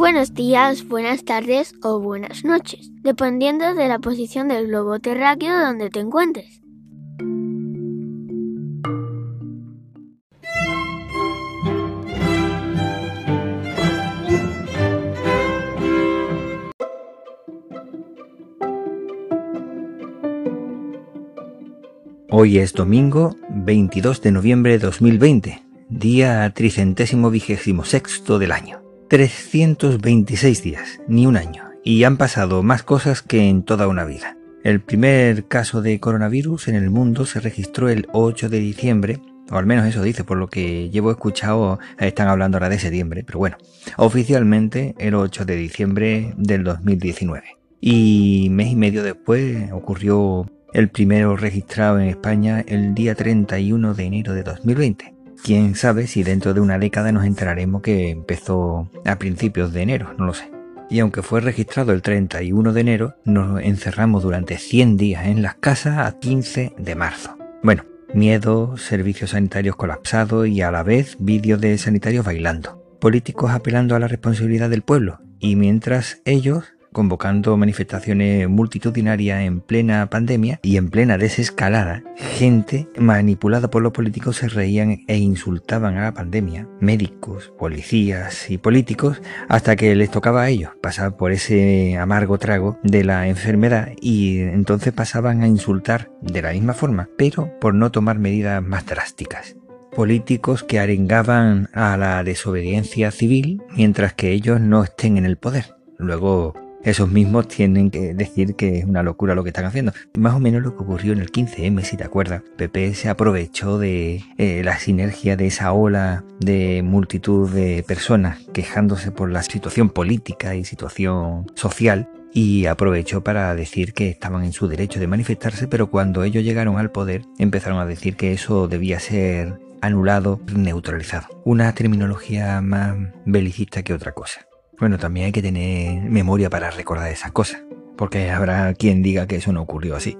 Buenos días, buenas tardes o buenas noches, dependiendo de la posición del globo terráqueo donde te encuentres. Hoy es domingo 22 de noviembre de 2020, día tricentésimo vigésimo sexto del año. 326 días, ni un año, y han pasado más cosas que en toda una vida. El primer caso de coronavirus en el mundo se registró el 8 de diciembre, o al menos eso dice, por lo que llevo escuchado, están hablando ahora de septiembre, pero bueno, oficialmente el 8 de diciembre del 2019. Y mes y medio después ocurrió el primero registrado en España el día 31 de enero de 2020. Quién sabe si dentro de una década nos enteraremos que empezó a principios de enero, no lo sé. Y aunque fue registrado el 31 de enero, nos encerramos durante 100 días en las casas a 15 de marzo. Bueno, miedo, servicios sanitarios colapsados y a la vez vídeos de sanitarios bailando. Políticos apelando a la responsabilidad del pueblo y mientras ellos convocando manifestaciones multitudinarias en plena pandemia y en plena desescalada, gente manipulada por los políticos se reían e insultaban a la pandemia, médicos, policías y políticos, hasta que les tocaba a ellos pasar por ese amargo trago de la enfermedad y entonces pasaban a insultar de la misma forma, pero por no tomar medidas más drásticas. Políticos que arengaban a la desobediencia civil mientras que ellos no estén en el poder. Luego esos mismos tienen que decir que es una locura lo que están haciendo. Más o menos lo que ocurrió en el 15M, si te acuerdas. PP se aprovechó de eh, la sinergia de esa ola de multitud de personas quejándose por la situación política y situación social y aprovechó para decir que estaban en su derecho de manifestarse, pero cuando ellos llegaron al poder empezaron a decir que eso debía ser anulado, neutralizado. Una terminología más belicista que otra cosa. Bueno, también hay que tener memoria para recordar esas cosas, porque habrá quien diga que eso no ocurrió así.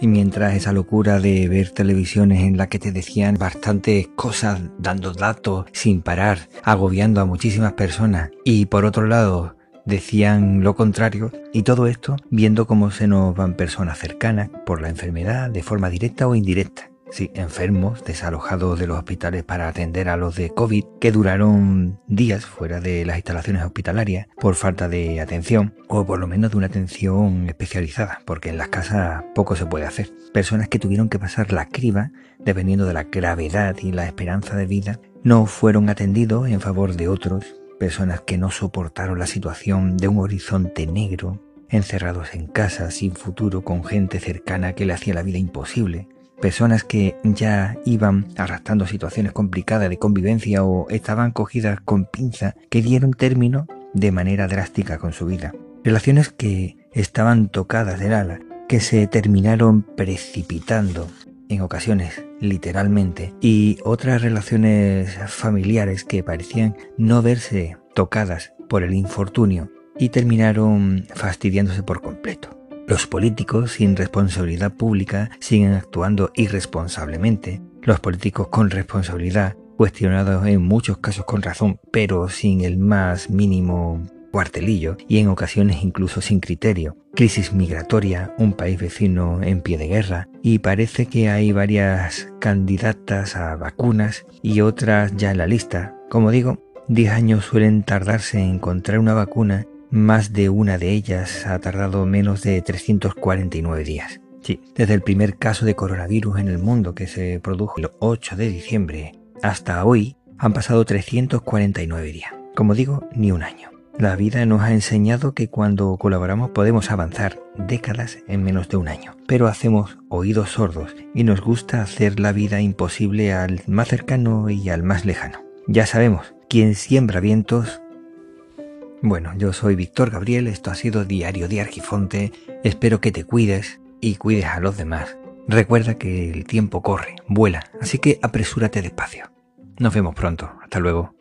Y mientras esa locura de ver televisiones en la que te decían bastantes cosas, dando datos sin parar, agobiando a muchísimas personas, y por otro lado decían lo contrario, y todo esto viendo cómo se nos van personas cercanas por la enfermedad de forma directa o indirecta. Sí, enfermos desalojados de los hospitales para atender a los de COVID que duraron días fuera de las instalaciones hospitalarias por falta de atención o por lo menos de una atención especializada, porque en las casas poco se puede hacer. Personas que tuvieron que pasar la criba dependiendo de la gravedad y la esperanza de vida, no fueron atendidos en favor de otros, personas que no soportaron la situación de un horizonte negro, encerrados en casa sin futuro con gente cercana que le hacía la vida imposible personas que ya iban arrastrando situaciones complicadas de convivencia o estaban cogidas con pinza que dieron término de manera drástica con su vida. Relaciones que estaban tocadas del ala, que se terminaron precipitando en ocasiones literalmente y otras relaciones familiares que parecían no verse tocadas por el infortunio y terminaron fastidiándose por completo. Los políticos sin responsabilidad pública siguen actuando irresponsablemente. Los políticos con responsabilidad, cuestionados en muchos casos con razón, pero sin el más mínimo cuartelillo y en ocasiones incluso sin criterio. Crisis migratoria, un país vecino en pie de guerra y parece que hay varias candidatas a vacunas y otras ya en la lista. Como digo, 10 años suelen tardarse en encontrar una vacuna más de una de ellas ha tardado menos de 349 días. Sí, desde el primer caso de coronavirus en el mundo que se produjo el 8 de diciembre hasta hoy han pasado 349 días. Como digo, ni un año. La vida nos ha enseñado que cuando colaboramos podemos avanzar décadas en menos de un año, pero hacemos oídos sordos y nos gusta hacer la vida imposible al más cercano y al más lejano. Ya sabemos, quien siembra vientos bueno, yo soy Víctor Gabriel, esto ha sido Diario de Argifonte, espero que te cuides y cuides a los demás. Recuerda que el tiempo corre, vuela, así que apresúrate despacio. Nos vemos pronto, hasta luego.